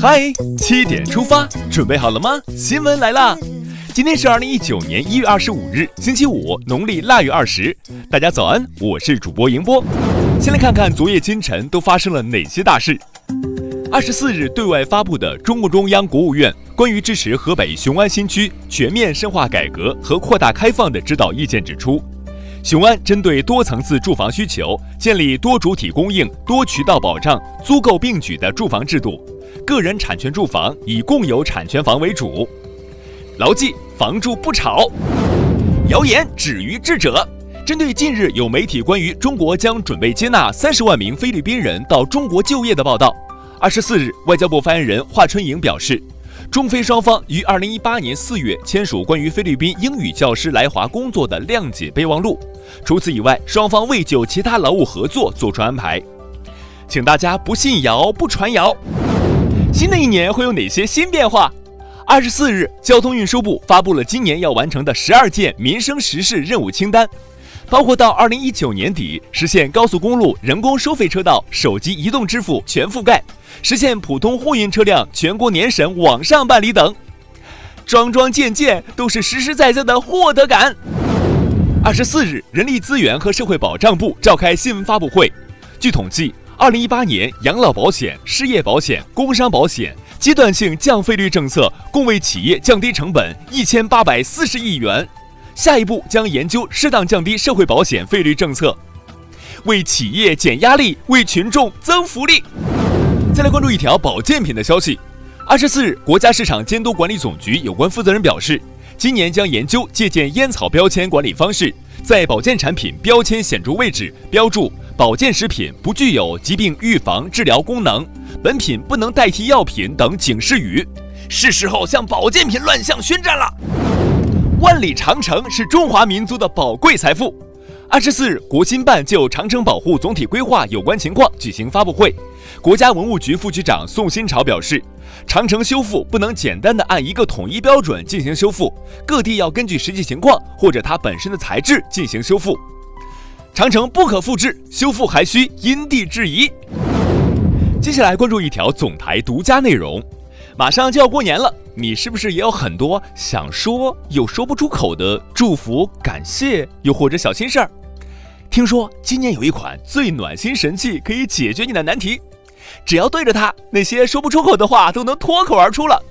嗨，七点出发，准备好了吗？新闻来啦！今天是二零一九年一月二十五日，星期五，农历腊月二十。大家早安，我是主播迎波。先来看看昨夜今晨都发生了哪些大事。二十四日对外发布的中共中央、国务院关于支持河北雄安新区全面深化改革和扩大开放的指导意见指出。雄安针对多层次住房需求，建立多主体供应、多渠道保障、租购并举的住房制度，个人产权住房以共有产权房为主。牢记房住不炒，谣言止于智者。针对近日有媒体关于中国将准备接纳三十万名菲律宾人到中国就业的报道，二十四日，外交部发言人华春莹表示。中菲双方于二零一八年四月签署关于菲律宾英语教师来华工作的谅解备忘录。除此以外，双方未就其他劳务合作作出安排。请大家不信谣，不传谣。新的一年会有哪些新变化？二十四日，交通运输部发布了今年要完成的十二件民生实事任务清单，包括到二零一九年底实现高速公路人工收费车道手机移动支付全覆盖。实现普通货运车辆全国年审网上办理等，桩桩件件都是实实在在的获得感。二十四日，人力资源和社会保障部召开新闻发布会。据统计，二零一八年养老保险、失业保险、工伤保险阶段性降费率政策共为企业降低成本一千八百四十亿元。下一步将研究适当降低社会保险费率政策，为企业减压力，为群众增福利。再来关注一条保健品的消息。二十四日，国家市场监督管理总局有关负责人表示，今年将研究借鉴烟草标签管理方式，在保健产品标签显著位置标注“保健食品不具有疾病预防治疗功能”“本品不能代替药品”等警示语。是时候向保健品乱象宣战了。万里长城是中华民族的宝贵财富。二十四日，国新办就长城保护总体规划有关情况举行发布会。国家文物局副局长宋新潮表示，长城修复不能简单的按一个统一标准进行修复，各地要根据实际情况或者它本身的材质进行修复。长城不可复制，修复还需因地制宜。接下来关注一条总台独家内容，马上就要过年了，你是不是也有很多想说又说不出口的祝福、感谢，又或者小心事儿？听说今年有一款最暖心神器可以解决你的难题。只要对着它，那些说不出口的话都能脱口而出了。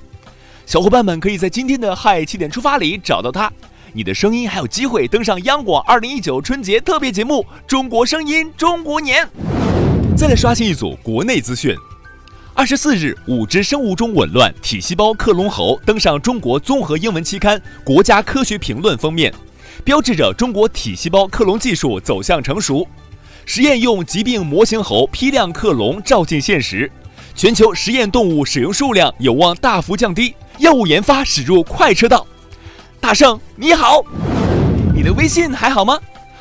小伙伴们可以在今天的《嗨七点出发》里找到它，你的声音还有机会登上央广二零一九春节特别节目《中国声音中国年》。再来刷新一组国内资讯：二十四日，五只生物钟紊乱体细胞克隆猴登上中国综合英文期刊《国家科学评论》封面，标志着中国体细胞克隆技术走向成熟。实验用疾病模型猴批量克隆照进现实，全球实验动物使用数量有望大幅降低，药物研发驶入快车道。大圣你好，你的微信还好吗？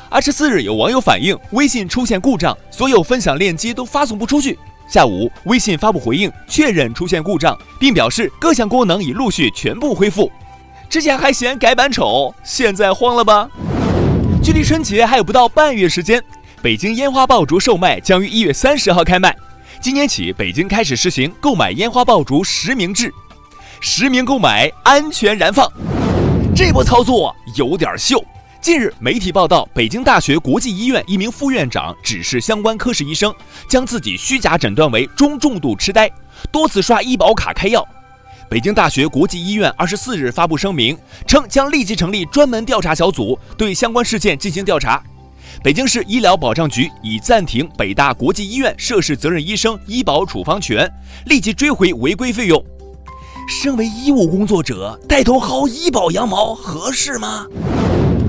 二十四日有网友反映微信出现故障，所有分享链接都发送不出去。下午微信发布回应，确认出现故障，并表示各项功能已陆续全部恢复。之前还嫌改版丑，现在慌了吧？距离春节还有不到半月时间。北京烟花爆竹售卖将于一月三十号开卖。今年起，北京开始实行购买烟花爆竹实名制，实名购买，安全燃放。这波操作有点秀。近日，媒体报道，北京大学国际医院一名副院长指示相关科室医生，将自己虚假诊断为中重度痴呆，多次刷医保卡开药。北京大学国际医院二十四日发布声明称，将立即成立专门调查小组，对相关事件进行调查。北京市医疗保障局已暂停北大国际医院涉事责任医生医保处方权，立即追回违规费用。身为医务工作者，带头薅医保羊毛合适吗？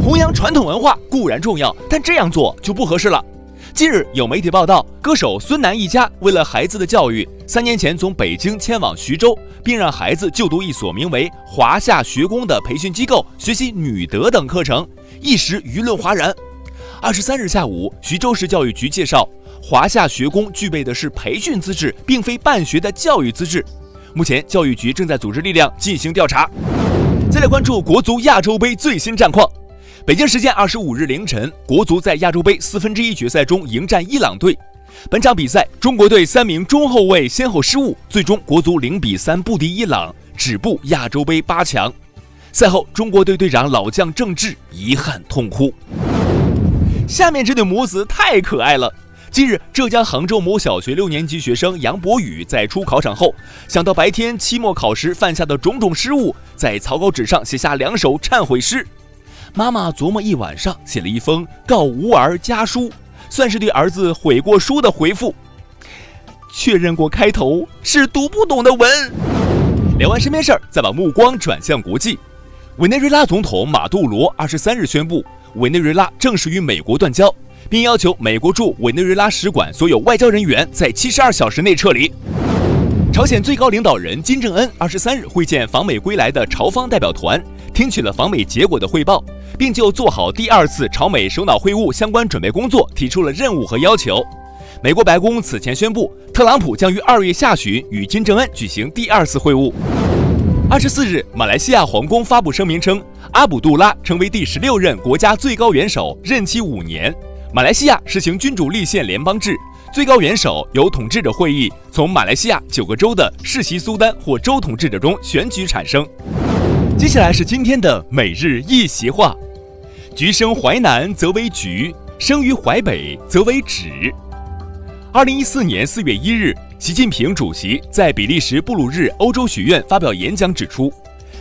弘扬传统文化固然重要，但这样做就不合适了。近日有媒体报道，歌手孙楠一家为了孩子的教育，三年前从北京迁往徐州，并让孩子就读一所名为华夏学宫的培训机构，学习女德等课程，一时舆论哗然。二十三日下午，徐州市教育局介绍，华夏学宫具备的是培训资质，并非办学的教育资质。目前，教育局正在组织力量进行调查。再来关注国足亚洲杯最新战况。北京时间二十五日凌晨，国足在亚洲杯四分之一决赛中迎战伊朗队。本场比赛，中国队三名中后卫先后失误，最终国足零比三不敌伊朗，止步亚洲杯八强。赛后，中国队队长老将郑智遗憾痛哭。下面这对母子太可爱了。近日，浙江杭州某小学六年级学生杨博宇在出考场后，想到白天期末考时犯下的种种失误，在草稿纸上写下两首忏悔诗。妈妈琢磨一晚上，写了一封告吾儿家书，算是对儿子悔过书的回复。确认过开头是读不懂的文。聊完身边事儿，再把目光转向国际。委内瑞拉总统马杜罗二十三日宣布，委内瑞拉正式与美国断交，并要求美国驻委内瑞拉使馆所有外交人员在七十二小时内撤离。朝鲜最高领导人金正恩二十三日会见访美归来的朝方代表团，听取了访美结果的汇报，并就做好第二次朝美首脑会晤相关准备工作提出了任务和要求。美国白宫此前宣布，特朗普将于二月下旬与金正恩举行第二次会晤。二十四日，马来西亚皇宫发布声明称，阿卜杜拉成为第十六任国家最高元首，任期五年。马来西亚实行君主立宪联邦制，最高元首由统治者会议从马来西亚九个州的世袭苏丹或州统治者中选举产生。接下来是今天的每日一席话：橘生淮南则为橘，生于淮北则为枳。二零一四年四月一日。习近平主席在比利时布鲁日欧洲学院发表演讲，指出，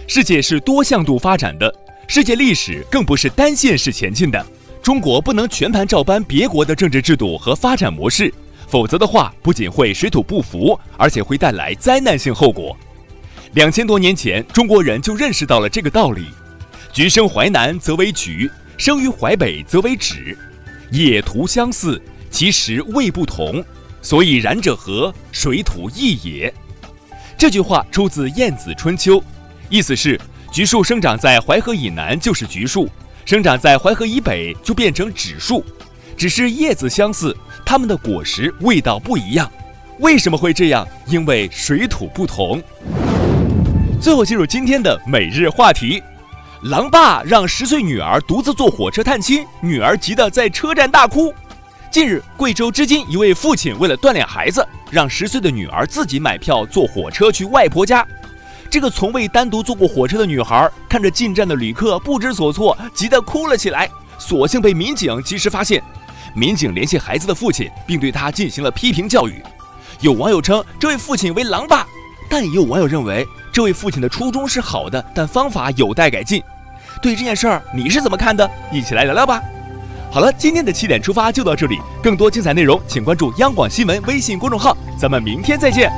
世界是多向度发展的，世界历史更不是单线式前进的。中国不能全盘照搬别国的政治制度和发展模式，否则的话，不仅会水土不服，而且会带来灾难性后果。两千多年前，中国人就认识到了这个道理：橘生淮南则为橘，生于淮北则为枳。野图相似，其实味不同。所以然者何？水土异也。这句话出自《晏子春秋》，意思是橘树生长在淮河以南就是橘树，生长在淮河以北就变成枳树。只是叶子相似，它们的果实味道不一样。为什么会这样？因为水土不同。最后进入今天的每日话题：狼爸让十岁女儿独自坐火车探亲，女儿急得在车站大哭。近日，贵州织金一位父亲为了锻炼孩子，让十岁的女儿自己买票坐火车去外婆家。这个从未单独坐过火车的女孩看着进站的旅客不知所措，急得哭了起来。所幸被民警及时发现，民警联系孩子的父亲，并对他进行了批评教育。有网友称这位父亲为“狼爸”，但也有网友认为这位父亲的初衷是好的，但方法有待改进。对这件事儿你是怎么看的？一起来聊聊吧。好了，今天的七点出发就到这里。更多精彩内容，请关注央广新闻微信公众号。咱们明天再见。